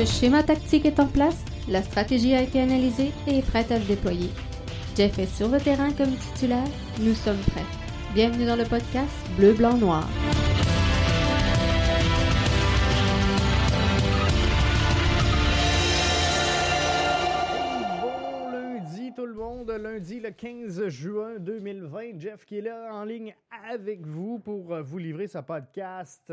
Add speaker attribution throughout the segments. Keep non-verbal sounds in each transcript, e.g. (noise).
Speaker 1: Le schéma tactique est en place, la stratégie a été analysée et est prête à se déployer. Jeff est sur le terrain comme titulaire, nous sommes prêts. Bienvenue dans le podcast Bleu, Blanc, Noir.
Speaker 2: Bon lundi tout le monde, lundi le 15 juin 2020. Jeff qui est là en ligne avec vous pour vous livrer ce podcast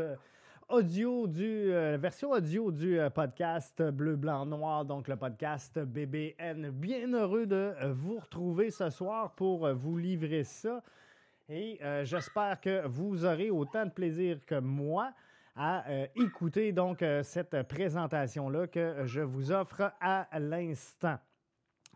Speaker 2: audio du euh, version audio du euh, podcast Bleu Blanc Noir donc le podcast BBN. Bien heureux de euh, vous retrouver ce soir pour vous livrer ça et j'espère que vous aurez autant de plaisir que moi à écouter donc cette présentation là que je vous offre à l'instant.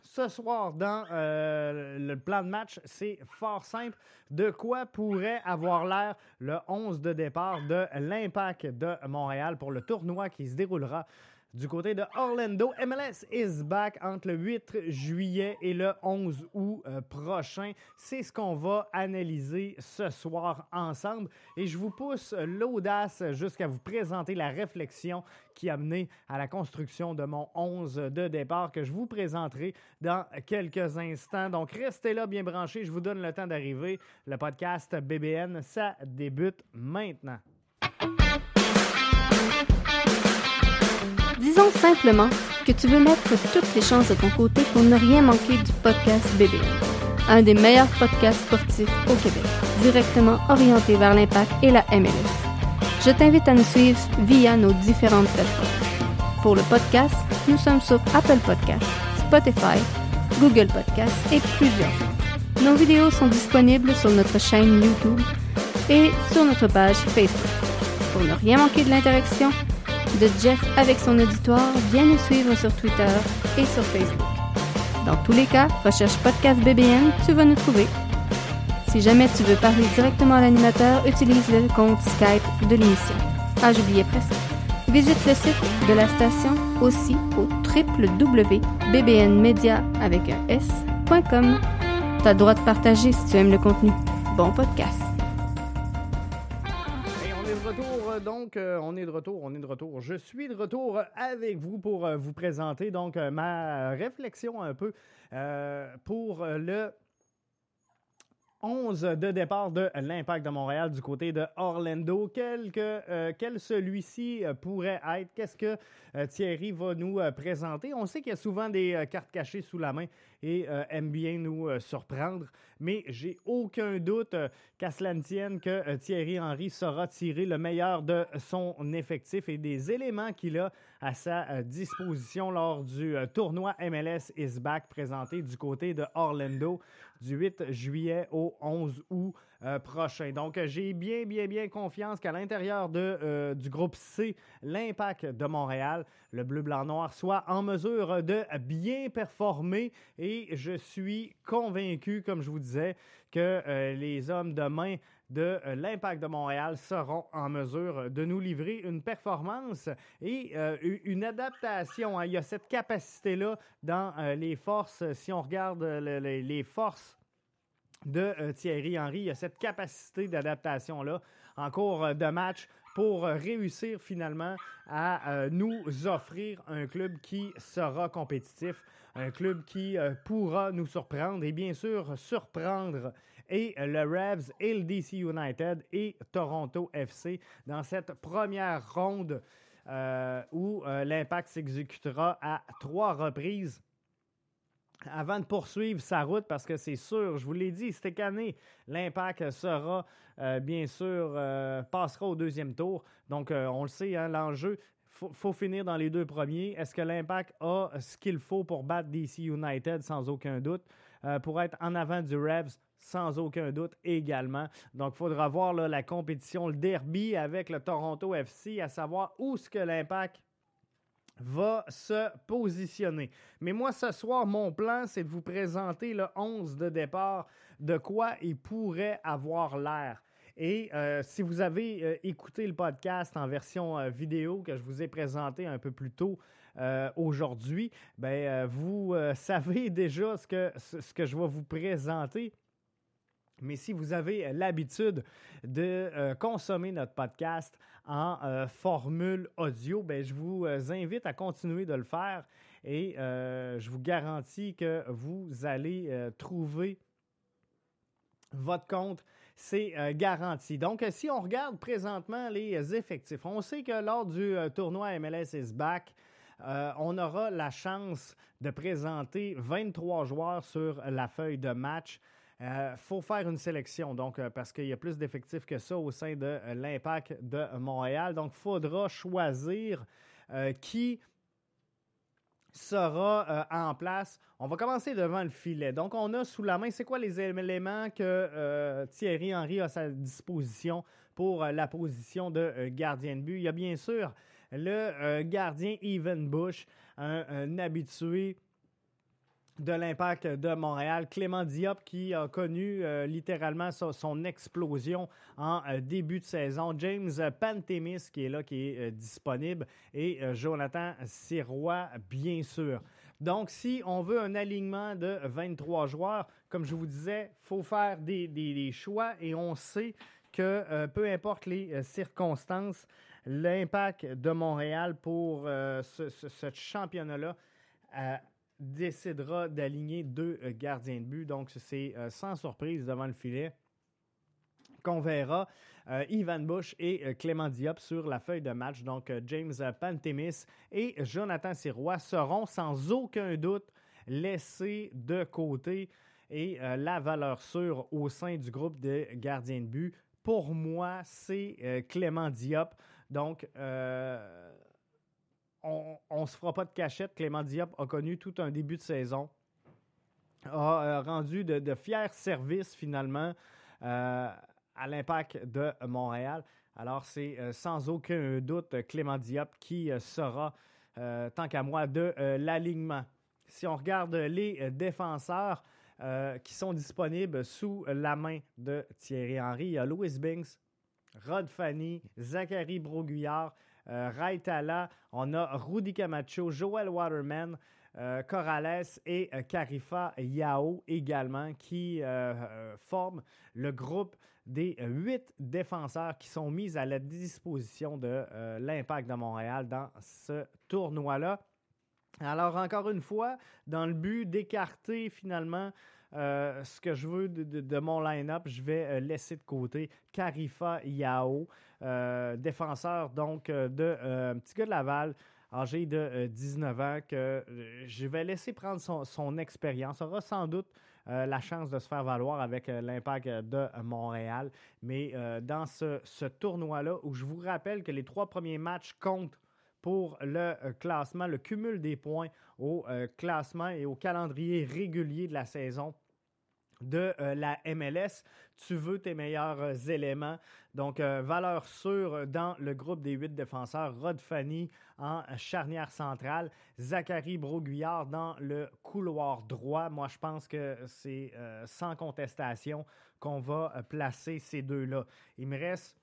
Speaker 2: Ce soir, dans euh, le plan de match, c'est fort simple. De quoi pourrait avoir l'air le 11 de départ de l'Impact de Montréal pour le tournoi qui se déroulera du côté de Orlando. MLS is back entre le 8 juillet et le 11 août euh, prochain. C'est ce qu'on va analyser ce soir ensemble. Et je vous pousse l'audace jusqu'à vous présenter la réflexion qui a mené à la construction de mon 11 de départ que je vous présenterai dans quelques instants. Donc restez là bien branchés, je vous donne le temps d'arriver. Le podcast BBN, ça débute maintenant.
Speaker 1: Disons simplement que tu veux mettre toutes les chances de ton côté pour ne rien manquer du podcast BBN, un des meilleurs podcasts sportifs au Québec, directement orienté vers l'impact et la MLS. Je t'invite à nous suivre via nos différentes plateformes. Pour le podcast, nous sommes sur Apple Podcasts, Spotify, Google Podcasts et plusieurs. Nos vidéos sont disponibles sur notre chaîne YouTube et sur notre page Facebook. Pour ne rien manquer de l'interaction, de Jeff avec son auditoire, viens nous suivre sur Twitter et sur Facebook. Dans tous les cas, recherche Podcast BBN, tu vas nous trouver. Si jamais tu veux parler directement à l'animateur, utilise le compte Skype de l'émission. Ah, j'oubliais presque. Visite le site de la station aussi au www.bbnmedia avec un s.com. T'as droit de partager si tu aimes le contenu. Bon podcast.
Speaker 2: Donc, euh, on est de retour, on est de retour. Je suis de retour avec vous pour euh, vous présenter donc euh, ma réflexion un peu pour le 11 de départ de l'Impact de Montréal du côté de Orlando. Quel, que, celui-ci pourrait être? Qu'est-ce que Thierry va nous présenter? On sait qu'il y a souvent des cartes cachées sous la main et euh, aime bien nous euh, surprendre, mais j'ai aucun doute euh, qu'à cela ne tienne que Thierry Henry saura tirer le meilleur de son effectif et des éléments qu'il a à sa disposition lors du tournoi MLS is back présenté du côté de Orlando du 8 juillet au 11 août euh, prochain. Donc, euh, j'ai bien, bien, bien confiance qu'à l'intérieur euh, du groupe C, l'Impact de Montréal, le bleu, blanc, noir, soit en mesure de bien performer et je suis convaincu, comme je vous disais, que les hommes de main de l'Impact de Montréal seront en mesure de nous livrer une performance et une adaptation. hein. Il y a cette capacité-là dans les forces. Si on regarde le- le- les forces de euh, Thierry Henry, il a cette capacité d'adaptation-là en cours de match pour réussir finalement à euh, nous offrir un club qui sera compétitif, un club qui euh, pourra nous surprendre et bien sûr surprendre et le Revs et le DC United et Toronto FC dans cette première ronde où l'impact s'exécutera à trois reprises avant de poursuivre sa route, parce que c'est sûr, je vous l'ai dit, cette année, l'impact sera, euh, bien sûr, euh, passera au deuxième tour. Donc, euh, on le sait, hein, l'enjeu, faut, faut finir dans les deux premiers. Est-ce que l'impact a ce qu'il faut pour battre DC United, sans aucun doute, pour être en avant du Revs, sans aucun doute également. Donc, il faudra voir la compétition, le derby avec le Toronto FC, à savoir où ce que l'impact va se positionner. Mais moi, ce soir, mon plan, c'est de vous présenter le 11 de départ, de quoi il pourrait avoir l'air. Et euh, si vous avez euh, écouté le podcast en version euh, vidéo que je vous ai présenté un peu plus tôt aujourd'hui, ben, vous (laughs) savez déjà ce que je vais vous présenter. Mais si vous avez l'habitude de consommer notre podcast en formule audio, ben, je vous invite à continuer de le faire et je vous garantis que vous allez trouver votre compte c'est euh, garanti. Donc, euh, si on regarde présentement les effectifs, on sait que lors du euh, tournoi MLS is back, on aura la chance de présenter 23 joueurs sur la feuille de match. Il faut faire une sélection, donc, parce qu'il y a plus d'effectifs que ça au sein de l'Impact de Montréal. Donc, il faudra choisir qui sera euh, en place. On va commencer devant le filet. Donc, on a sous la main, c'est quoi les éléments que euh, Thierry Henry a à sa disposition pour euh, la position de gardien de but? Il y a bien sûr le gardien Evan Bush, un habitué de l'impact de Montréal. Clément Diop qui a connu euh, littéralement son, explosion en euh, début de saison. James Pantemis qui est là, qui est euh, disponible. Et Jonathan Sirois, bien sûr. Donc, si on veut un alignement de 23 joueurs, comme je vous disais, faut faire des, choix et on sait que peu importe les circonstances, l'impact de Montréal pour ce, ce championnat-là décidera d'aligner deux euh, gardiens de but. Donc, c'est euh, sans surprise devant le filet qu'on verra euh, Ivan Bush et Clément Diop sur la feuille de match. Donc, James Pantemis et Jonathan Sirois seront sans aucun doute laissés de côté et la valeur sûre au sein du groupe de gardiens de but. Pour moi, c'est Clément Diop. Donc, on ne se fera pas de cachette. Clément Diop a connu tout un début de saison, a euh, rendu de, fiers services finalement euh, à l'impact de Montréal. Alors, c'est euh, sans aucun doute Clément Diop qui sera, tant qu'à moi, de l'alignement. Si on regarde les défenseurs qui sont disponibles sous la main de Thierry Henry, il y a Louis Binks, Rod Fanny, Zachary Broguillard, Raitala, on a Rudy Camacho, Joel Waterman, euh, Corrales et euh, Carifa Yao également qui forment le groupe des huit défenseurs qui sont mis à la disposition de l'Impact de Montréal dans ce tournoi-là. Alors, encore une fois, dans le but d'écarter finalement euh, ce que je veux de, mon line-up, je vais euh, laisser de côté Carifa Yao, euh, défenseur donc de un petit gars de Laval, âgé de 19 ans, que je vais laisser prendre son, expérience. aura sans doute la chance de se faire valoir avec l'impact de Montréal. Mais dans ce tournoi-là, où je vous rappelle que les trois premiers matchs comptent pour le classement, le cumul des points au classement et au calendrier régulier de la saison de euh, la MLS. Tu veux tes meilleurs euh, éléments. Donc, euh, valeur sûre dans le groupe des huit défenseurs. Rod Fanny en charnière centrale. Zachary Broguillard dans le couloir droit. Moi, je pense que c'est sans contestation qu'on va placer ces deux-là. Il me reste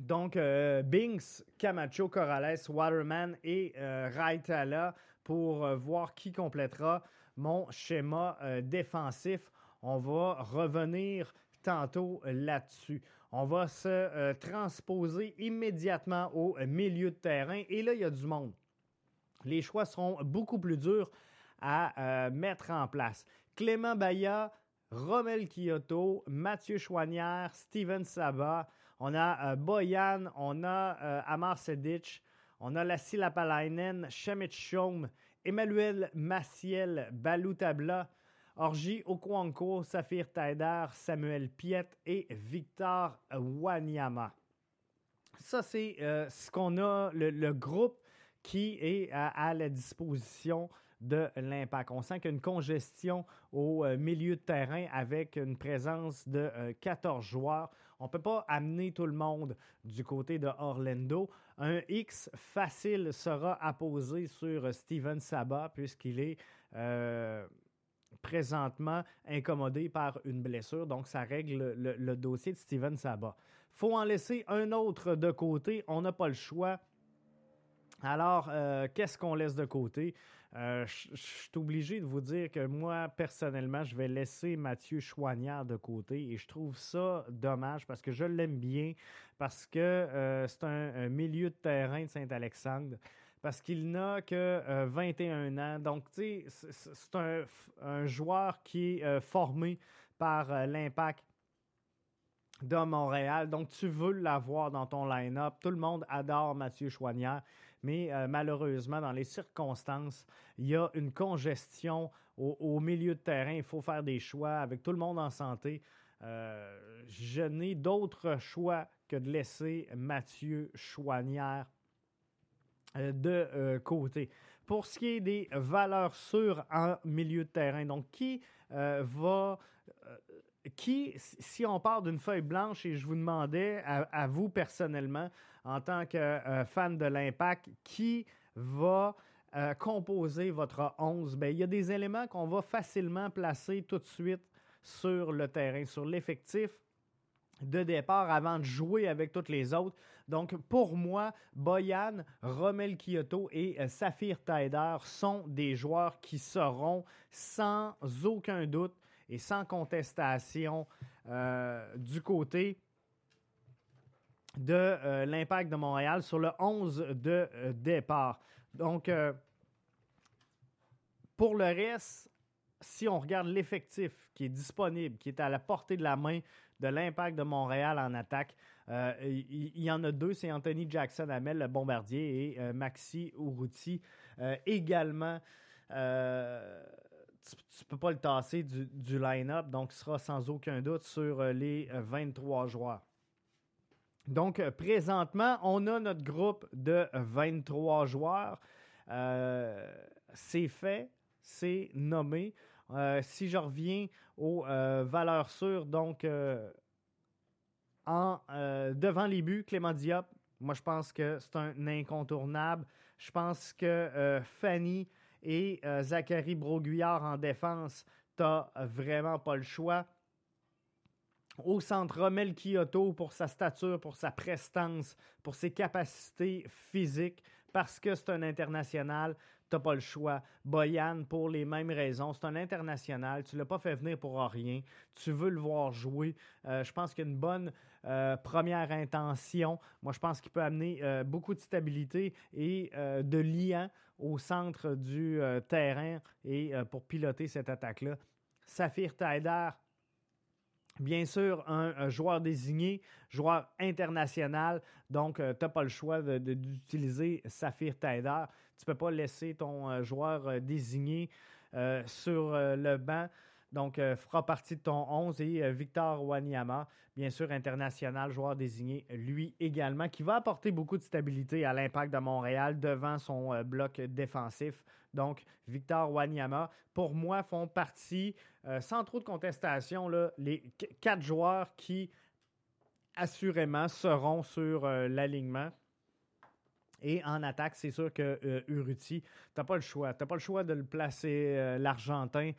Speaker 2: donc, Binks, Camacho, Corrales, Waterman et Raitala pour voir qui complétera mon schéma euh, défensif. On va revenir tantôt là-dessus. On va se euh, transposer immédiatement au milieu de terrain. Et là, il y a du monde. Les choix seront beaucoup plus durs à euh, mettre en place. Clément Baya, Romel Kyoto, Mathieu Chouanière, Steven Saba, on a Boyan, on a Amar Sedic, on a Lassie Lapalainen, Shemit Emmanuel Maciel Baloutabla, Orji Okwanko, Safir Taider, Samuel Piet et Victor Wanyama. Ça, c'est euh, ce qu'on a, le, groupe qui est à, la disposition de l'impact. On sent qu'il y a une congestion au euh, milieu de terrain avec une présence de 14 euh, joueurs. On ne peut pas amener tout le monde du côté de Orlando. Un X facile sera apposé sur Steven Saba puisqu'il est euh, présentement incommodé par une blessure. Donc, ça règle le, dossier de Steven Saba. faut en laisser un autre de côté. On n'a pas le choix. Alors, qu'est-ce qu'on laisse de côté? Je suis obligé de vous dire que moi, personnellement, je vais laisser Mathieu Chouanière de côté et je trouve ça dommage parce que je l'aime bien, parce que c'est un, milieu de terrain de Saint-Alexandre parce qu'il n'a que 21 ans. Donc, tu sais, c'est un, joueur qui est formé par l'Impact de Montréal. Donc, tu veux l'avoir dans ton line-up. Tout le monde adore Mathieu Chouanière, mais malheureusement, dans les circonstances, il y a une congestion au, milieu de terrain. Il faut faire des choix avec tout le monde en santé. je n'ai d'autre choix que de laisser Mathieu Chouanière euh, de euh, côté. Pour ce qui est des valeurs sûres en milieu de terrain, donc qui euh, va qui, si on part d'une feuille blanche et je vous demandais à, vous personnellement, en tant que fan de l'impact, qui va composer votre 11, bien, il y a des éléments qu'on va facilement placer tout de suite sur le terrain, sur l'effectif de départ avant de jouer avec toutes les autres. Donc, pour moi, Boyan, Romel Kyoto et euh, Saphir Taider sont des joueurs qui seront sans aucun doute et sans contestation euh, du côté de euh, l'impact de Montréal sur le 11 de départ. Donc, pour le reste, si on regarde l'effectif qui est disponible, qui est à la portée de la main de l'impact de Montréal en attaque, euh, il, y en a deux, c'est Anthony Jackson Hamel, le bombardier, et euh, Maxi Urruti euh, également. Tu ne peux pas le tasser du, line-up, donc il sera sans aucun doute sur les 23 joueurs. Donc, présentement, on a notre groupe de 23 joueurs. c'est fait, c'est nommé. si je reviens aux valeurs sûres, donc euh, devant les buts, Clément Diop, moi je pense que c'est un incontournable. Je pense que euh, Fanny et euh, Zachary Broguillard en défense, t'as vraiment pas le choix. Au centre, Romel Kyoto pour sa stature, pour sa prestance, pour ses capacités physiques, parce que c'est un international n'as pas le choix. Boyan, pour les mêmes raisons, c'est un international. Tu l'as pas fait venir pour rien. Tu veux le voir jouer. Euh, je pense qu'il a une bonne euh, première intention. Moi, je pense qu'il peut amener euh, beaucoup de stabilité et de lien au centre du terrain et pour piloter cette attaque-là. Saphir Taider, Bien sûr, un, joueur désigné, joueur international, donc tu n'as pas le choix d'utiliser Saphir Taider. Tu ne peux pas laisser ton euh, joueur euh, désigné euh, sur le banc. Donc, fera partie de ton 11 et Victor Wanyama, bien sûr, international, joueur désigné, lui également, qui va apporter beaucoup de stabilité à l'impact de Montréal devant son bloc défensif. Donc, Victor Wanyama, pour moi, font partie, sans trop de contestation, les quatre joueurs qui, assurément, seront sur l'alignement. Et en attaque, c'est sûr que euh, Uruti, tu n'as pas le choix. Tu n'as pas le choix de le placer, euh, l'Argentin,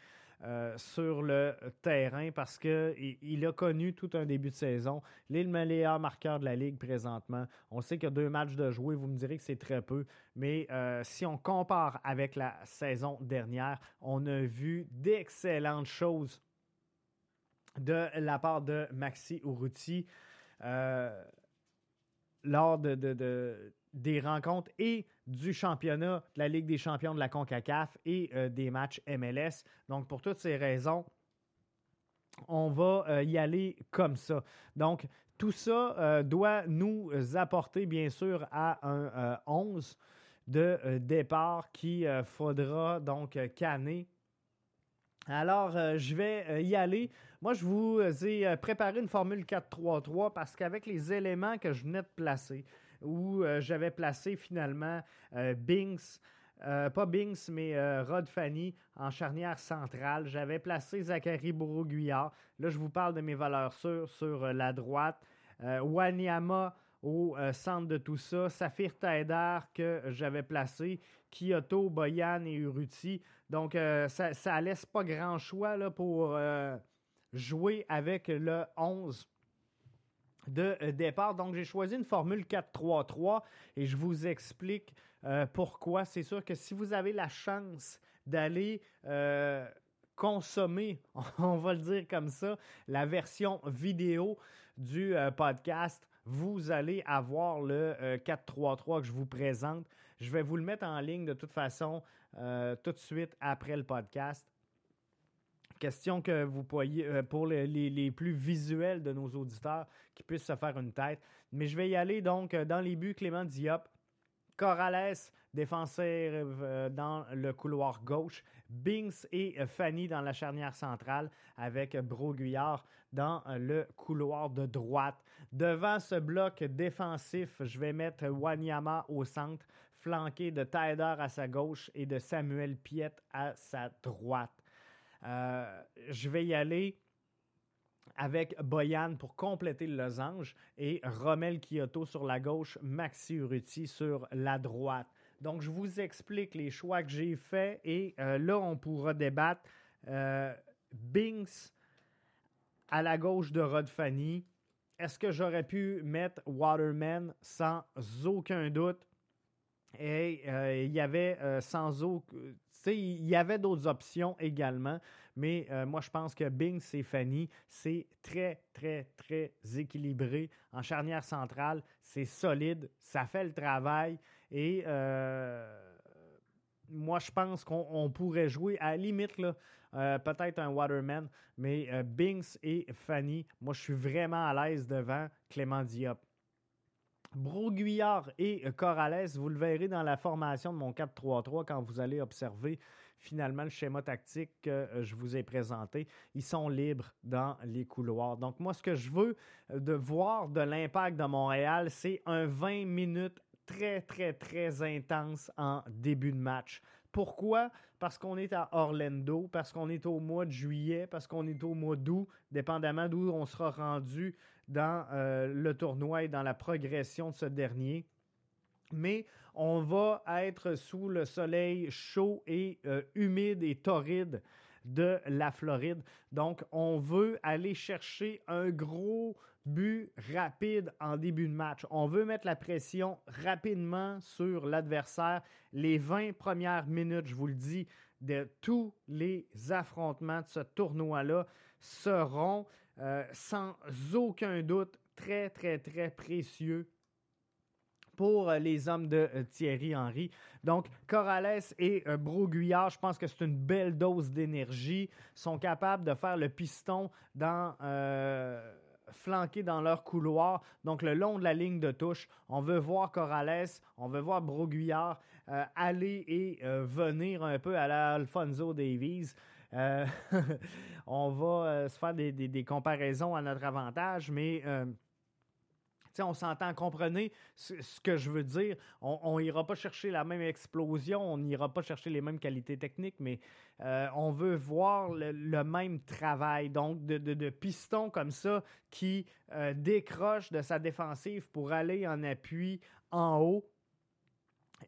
Speaker 2: euh, sur le terrain parce qu'il il a connu tout un début de saison. Il est marqueur de la Ligue présentement. On sait qu'il y a deux matchs de jouer. Vous me direz que c'est très peu. Mais si on compare avec la saison dernière, on a vu d'excellentes choses de la part de Maxi Urruti lors de, des rencontres et du championnat de la Ligue des champions de la CONCACAF et euh, des matchs MLS. Donc, pour toutes ces raisons, on va euh, y aller comme ça. Donc, tout ça euh, doit nous apporter, bien sûr, à un 11 de départ qui faudra donc canner. Alors, je vais y aller. Moi, je vous ai préparé une formule 4-3-3 parce qu'avec les éléments que je venais de placer, où euh, j'avais placé finalement euh, Binks. Euh, pas Binks, mais Rod Fanny en charnière centrale. J'avais placé Zachary Bourreau-Guyard. Là, je vous parle de mes valeurs sûres sur la droite. Wanyama au centre de tout ça. Saphir Taider que j'avais placé. Kyoto, Boyan et Uruti. Donc, ça, ça laisse pas grand choix là, pour jouer avec le 11 de euh, départ. Donc, j'ai choisi une formule 4-3-3 et je vous explique pourquoi? C'est sûr que si vous avez la chance d'aller consommer, (laughs) on va le dire comme ça, la version vidéo du podcast, vous allez avoir le 433 que je vous présente. Je vais vous le mettre en ligne de toute façon tout de suite après le podcast. Question que vous voyez euh, pour les, plus visuels de nos auditeurs qui puissent se faire une tête. Mais je vais y aller donc euh, dans les buts Clément Diop. Corrales, défenseur euh, dans le couloir gauche. Binks et Fanny dans la charnière centrale avec Broguillard dans le couloir de droite. Devant ce bloc défensif, je vais mettre Wanyama au centre, flanqué de Tyder à sa gauche et de Samuel Piet à sa droite. Euh, je vais y aller avec Boyan pour compléter le losange et Romel Kyoto sur la gauche, Maxi Urruti sur la droite. Donc, je vous explique les choix que j'ai faits et euh, là, on pourra débattre. Euh, Binks à la gauche de Rod Fanny. Est-ce que j'aurais pu mettre Waterman sans aucun doute? Et il y avait sans aucun il y avait d'autres options également, mais euh, moi, je pense que Bing, Fanny. C'est très, très, très équilibré. En charnière centrale, c'est solide. Ça fait le travail. Et euh, moi, je pense qu'on pourrait jouer à la limite, euh, peut-être un Waterman, mais Binks et Fanny, moi, je suis vraiment à l'aise devant Clément Diop. Broguillard et Corrales, vous le verrez dans la formation de mon 4-3-3 quand vous allez observer finalement le schéma tactique que euh, je vous ai présenté. Ils sont libres dans les couloirs. Donc moi, ce que je veux euh, de voir de l'impact de Montréal, c'est un 20 minutes très, très, très intense en début de match. Pourquoi? Parce qu'on est à Orlando, parce qu'on est au mois de juillet, parce qu'on est au mois d'août, dépendamment d'où on sera rendu dans euh, le tournoi et dans la progression de ce dernier. Mais on va être sous le soleil chaud et euh, humide et torride de la Floride. Donc, on veut aller chercher un gros but rapide en début de match. On veut mettre la pression rapidement sur l'adversaire. Les 20 premières minutes, je vous le dis, de tous les affrontements de ce tournoi-là seront euh, sans aucun doute très, très, très précieux pour euh, les hommes de euh, Thierry Henry. Donc, Corrales et Broguillard, je pense que c'est une belle dose d'énergie. sont capables de faire le piston dans flanquer dans leur couloir, donc le long de la ligne de touche. On veut voir Corrales, on veut voir Broguillard aller et venir un peu à l'Alfonso Davies. Euh, (laughs) on va euh, se faire des, comparaisons à notre avantage, mais euh, on s'entend, comprenez ce, que je veux dire. On n'ira pas chercher la même explosion, on n'ira pas chercher les mêmes qualités techniques, mais on veut voir le, même travail. Donc, de, pistons comme ça qui décroche de sa défensive pour aller en appui en haut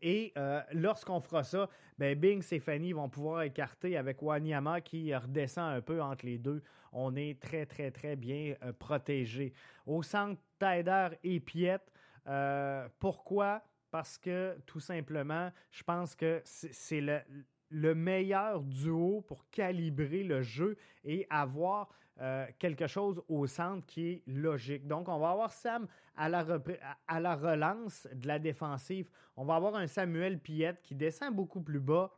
Speaker 2: et euh, lorsqu'on fera ça, ben Bing et Fanny vont pouvoir écarter avec Wanyama qui redescend un peu entre les deux. On est très, très, très bien euh, protégé. Au centre, Taider et Piet. Euh, pourquoi? Parce que tout simplement, je pense que c'est le meilleur duo pour calibrer le jeu et avoir euh, quelque chose au centre qui est logique. Donc, on va avoir Sam à la, à la relance de la défensive. On va avoir un Samuel Piette qui descend beaucoup plus bas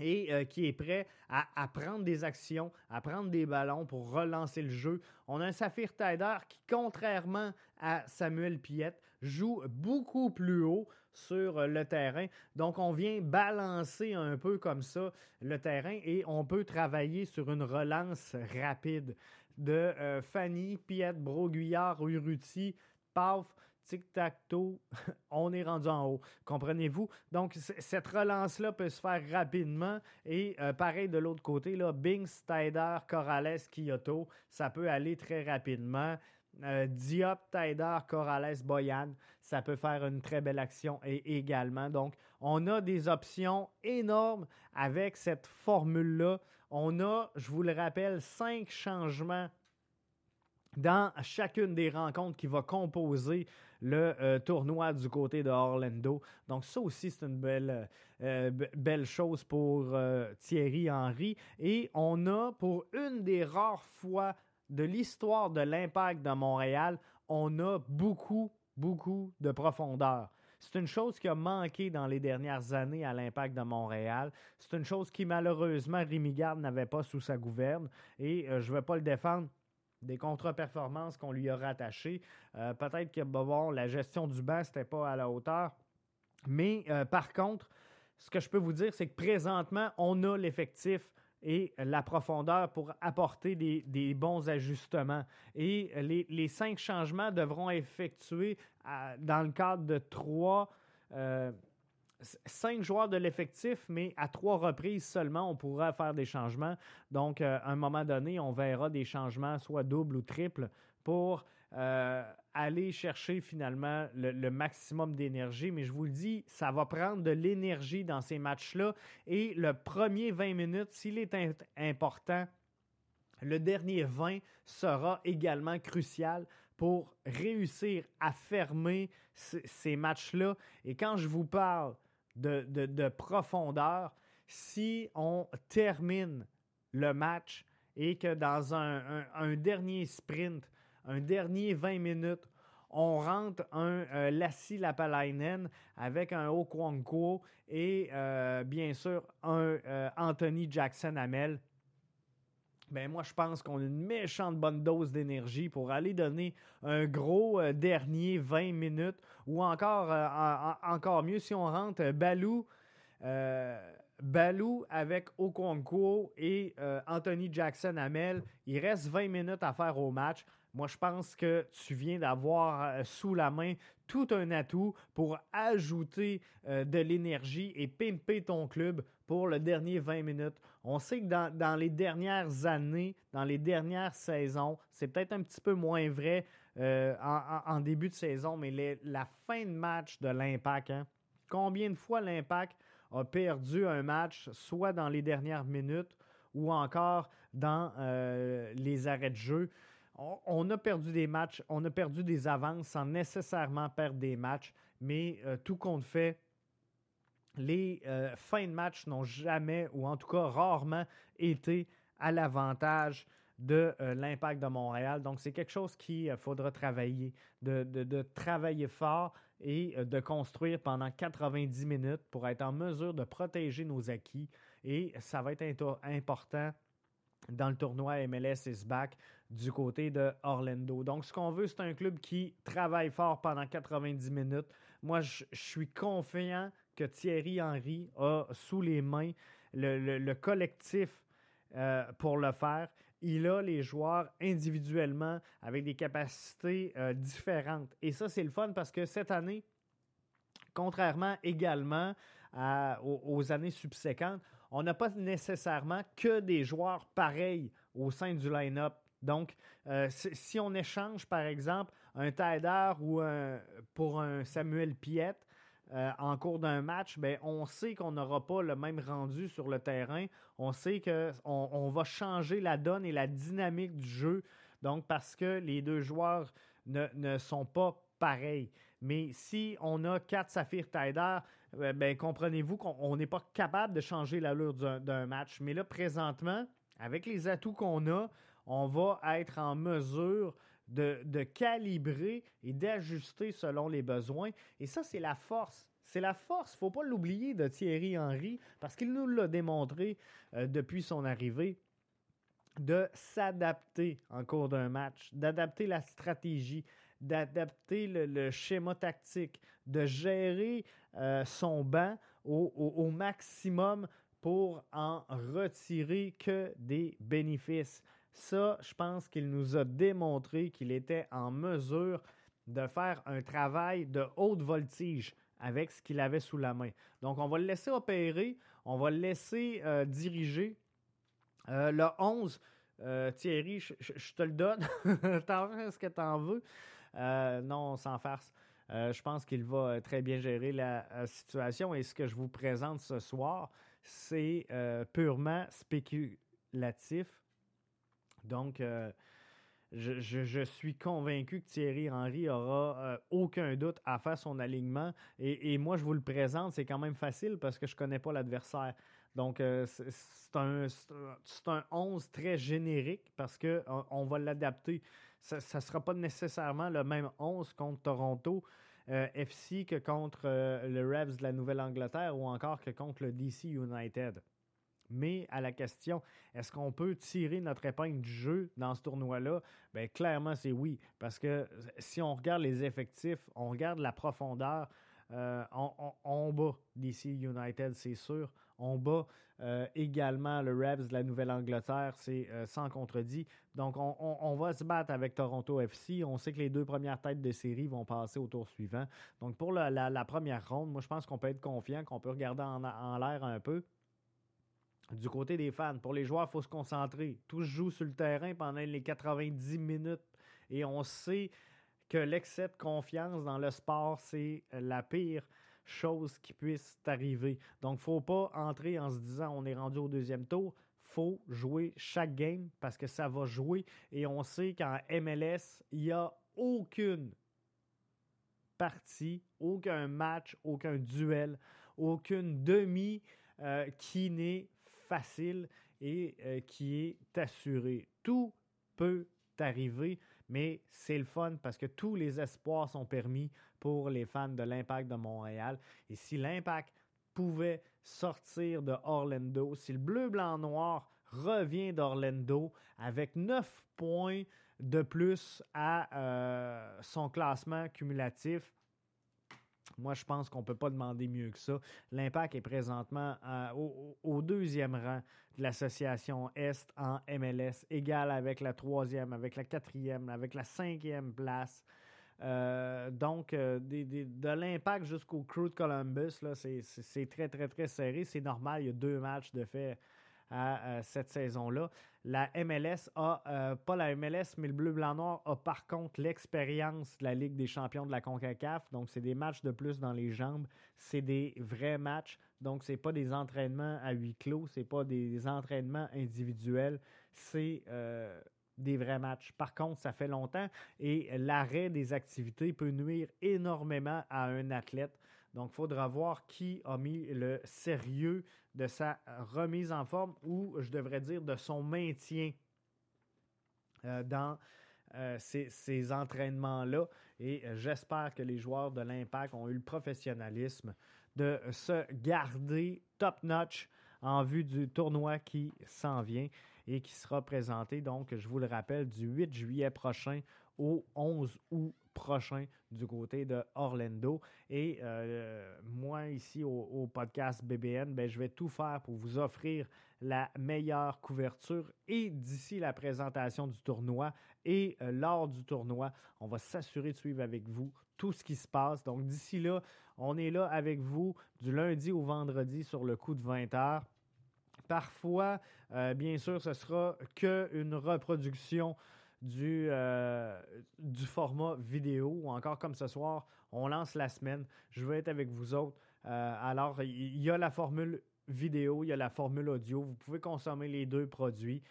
Speaker 2: et euh, qui est prêt à, prendre des actions, à prendre des ballons pour relancer le jeu. On a un Saphir Tider qui, contrairement à Samuel Piette, joue beaucoup plus haut sur le terrain. Donc, on vient balancer un peu comme ça le terrain et on peut travailler sur une relance rapide de euh, Fanny, Piette, Broguillard, Uruti, Paf, tic-tac-toe, (laughs) on est rendu en haut. Comprenez-vous? Donc, cette relance-là peut se faire rapidement. Et euh, pareil de l'autre côté, là, Bing, Stider, Corrales, Kyoto, ça peut aller très rapidement. Euh, Diop, Taider, Corrales, Boyan, ça peut faire une très belle action et également. Donc, on a des options énormes avec cette formule-là. On a, je vous le rappelle, cinq changements dans chacune des rencontres qui va composer le euh, tournoi du côté de Orlando. Donc ça aussi, c'est une belle, euh, chose pour Thierry Henry. Et on a, pour une des rares fois de l'histoire de l'impact de Montréal, on a beaucoup, beaucoup de profondeur. C'est une chose qui a manqué dans les dernières années à l'impact de Montréal. C'est une chose qui, malheureusement, Rémi Garde n'avait pas sous sa gouverne. Et je ne vais pas le défendre des contre-performances qu'on lui a rattachées. Euh, peut-être que la gestion du banc, n'était pas à la hauteur. Mais euh, par contre, ce que je peux vous dire, c'est que présentement, on a l'effectif et la profondeur pour apporter des, bons ajustements. Et les, cinq changements devront effectuer dans le cadre de trois, euh, cinq joueurs de l'effectif, mais à trois reprises seulement, on pourra faire des changements. Donc, euh, à un moment donné, on verra des changements, soit double ou triple, pour euh, aller chercher finalement le, maximum d'énergie. Mais je vous le dis, ça va prendre de l'énergie dans ces matchs-là. Et le premier 20 minutes, s'il est important, le dernier 20 sera également crucial pour réussir à fermer ces matchs-là. Et quand je vous parle de, profondeur si on termine le match et que dans un, dernier sprint, un dernier 20 minutes, on rentre un euh, Lassie Lapalainen avec un Okwanko et euh, bien sûr un euh, Anthony Jackson Amel ben moi, je pense qu'on a une méchante bonne dose d'énergie pour aller donner un gros euh, dernier 20 minutes ou encore, euh, encore mieux si on rentre euh, Balou. Balou avec Okonkwo et Anthony Jackson Amel. Il reste 20 minutes à faire au match. Moi, je pense que tu viens d'avoir sous la main tout un atout pour ajouter de l'énergie et pimper ton club pour le dernier 20 minutes. On sait que dans, les dernières années, dans les dernières saisons, c'est peut-être un petit peu moins vrai euh, en, début de saison, mais la fin de match de l'Impact, hein, combien de fois l'Impact a perdu un match, soit dans les dernières minutes ou encore dans euh, les arrêts de jeu? On, a perdu des matchs, on a perdu des avances sans nécessairement perdre des matchs, mais euh, tout compte fait, les euh, fins de match n'ont jamais, ou en tout cas rarement, été à l'avantage de euh, l'impact de Montréal. Donc, c'est quelque chose qu'il euh, faudra travailler, de, travailler fort et de construire pendant 90 minutes pour être en mesure de protéger nos acquis. Et ça va être important dans le tournoi MLS is back du côté de Orlando. Donc, ce qu'on veut, c'est un club qui travaille fort pendant 90 minutes. Moi, je suis confiant que Thierry Henry a sous les mains le, collectif euh, pour le faire. Il a les joueurs individuellement avec des capacités euh, différentes. Et ça, c'est le fun parce que cette année, contrairement également aux, années subséquentes, on n'a pas nécessairement que des joueurs pareils au sein du line-up. Donc, euh, si on échange, par exemple, un Taider ou pour un Samuel Piette, euh, en cours d'un match, ben, on sait qu'on n'aura pas le même rendu sur le terrain. On sait qu'on on va changer la donne et la dynamique du jeu. Donc, parce que les deux joueurs ne, sont pas pareils. Mais si on a quatre Saphir Tider, euh, ben, comprenez-vous qu'on n'est pas capable de changer l'allure d'un match. Mais là, présentement, avec les atouts qu'on a, on va être en mesure de, calibrer et d'ajuster selon les besoins. Et ça, c'est la force. C'est la force, faut pas l'oublier, de Thierry Henry, parce qu'il nous l'a démontré euh, depuis son arrivée, de s'adapter en cours d'un match, d'adapter la stratégie, d'adapter le, schéma tactique, de gérer euh, son banc au, maximum pour en retirer que des bénéfices. Ça, je pense qu'il nous a démontré qu'il était en mesure de faire un travail de haute voltige avec ce qu'il avait sous la main. Donc, on va le laisser opérer, on va le laisser euh, diriger. Euh, le 11, euh, Thierry, je, te le donne. (laughs) Est-ce que tu en veux? non, sans farce. je pense qu'il va très bien gérer la situation et ce que je vous présente ce soir, c'est purement spéculatif. Donc, euh, je, suis convaincu que Thierry Henry aura euh, aucun doute à faire son alignement. Et, moi, je vous le présente, c'est quand même facile parce que je ne connais pas l'adversaire. Donc, euh, c'est un, un 11 très générique parce qu'on on va l'adapter. Ça ne sera pas nécessairement le même 11 contre Toronto FC que contre le Revs de la Nouvelle-Angleterre ou encore que contre le DC United. Mais à la question, est-ce qu'on peut tirer notre épingle du jeu dans ce tournoi-là? Bien, clairement, c'est oui. Parce que si on regarde les effectifs, on regarde la profondeur, euh, on, bat DC United, c'est sûr. On bat euh, également le Revs de la Nouvelle-Angleterre, c'est euh, sans contredit. Donc, on, va se battre avec Toronto FC. On sait que les deux premières têtes de série vont passer au tour suivant. Donc, pour la, première ronde, moi, je pense qu'on peut être confiant, qu'on peut regarder en l'air un peu du côté des fans. Pour les joueurs, il faut se concentrer. Tout se joue sur le terrain pendant les 90 minutes et on sait que l'excès de confiance dans le sport, c'est la pire chose qui puisse arriver. Donc, il ne faut pas entrer en se disant on est rendu au deuxième tour. faut jouer chaque game parce que ça va jouer. Et on sait qu'en MLS, il n'y a aucune partie, aucun match, aucun duel, aucune demi euh, qui n'est facile et euh, qui est assuré. Tout peut arriver, mais c'est le fun parce que tous les espoirs sont permis pour les fans de l'Impact de Montréal. Et si l'Impact pouvait sortir de Orlando, si le bleu, blanc, noir revient d'Orlando avec 9 points de plus à euh, son classement cumulatif, moi, je pense qu'on ne peut pas demander mieux que ça. L'Impact est présentement au, deuxième rang de l'association Est en MLS, égal avec la troisième, avec la quatrième, avec la cinquième place. Euh, donc, euh, de l'impact jusqu'au Crew de Columbus, c'est très, très, très serré. C'est normal, il y a deux matchs de fait à cette saison-là. La MLS a, euh, pas la MLS, mais le bleu-blanc-noir a par contre l'expérience de la Ligue des champions de la CONCACAF. Donc, c'est des matchs de plus dans les jambes. C'est des vrais matchs. Donc, c'est pas des entraînements à huis clos. C'est pas des entraînements individuels. C'est euh, des vrais matchs. Par contre, ça fait longtemps et l'arrêt des activités peut nuire énormément à un athlète. Donc, il faudra voir qui a mis le sérieux de sa remise en forme ou, je devrais dire, de son maintien euh, dans euh, ces, entraînements-là. Et euh, j'espère que les joueurs de l'Impact ont eu le professionnalisme de se garder top-notch en vue du tournoi qui s'en vient et qui sera présenté, donc, je vous le rappelle, du 8 juillet prochain au 11 août prochain du côté de Orlando. Et euh, moi, ici au, podcast BBN, ben, je vais tout faire pour vous offrir la meilleure couverture. Et d'ici la présentation du tournoi et euh, lors du tournoi, on va s'assurer de suivre avec vous tout ce qui se passe. Donc d'ici là, on est là avec vous du lundi au vendredi sur le coup de 20 heures. Parfois, euh, bien sûr, ce sera qu'une reproduction du, euh, du format vidéo ou encore comme ce soir, on lance la semaine. Je vais être avec vous autres. Euh, alors, il y a la formule vidéo, il y a la formule audio. Vous pouvez consommer les deux produits.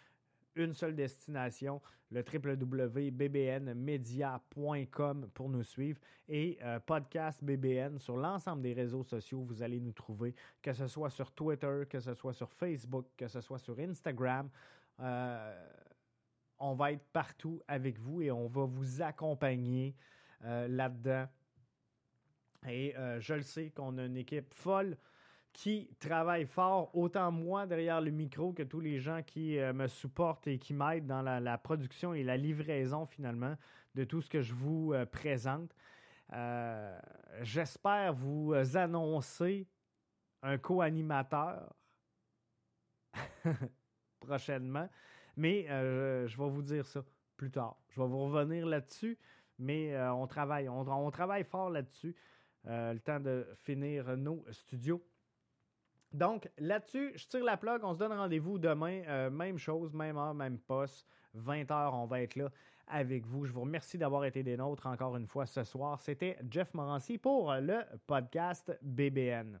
Speaker 2: Une seule destination, le www.bbnmedia.com pour nous suivre et euh, podcast BBN sur l'ensemble des réseaux sociaux. Vous allez nous trouver, que ce soit sur Twitter, que ce soit sur Facebook, que ce soit sur Instagram on va être partout avec vous et on va vous accompagner euh, là-dedans. Et euh, je le sais qu'on a une équipe folle qui travaille fort, autant moi derrière le micro que tous les gens qui euh, me supportent et qui m'aident dans la, production et la livraison finalement de tout ce que je vous présente. J'espère vous annoncer un co-animateur (laughs) prochainement. Mais euh, je vais vous dire ça plus tard. Je vais vous revenir là-dessus, mais euh, on travaille. On, travaille fort là-dessus. Euh, le temps de finir nos studios. Donc, là-dessus, je tire la plug. On se donne rendez-vous demain. même chose, même heure, même poste. 20h, on va être là avec vous. Je vous remercie d'avoir été des nôtres encore une fois ce soir. C'était Jeff Morancy pour le podcast BBN.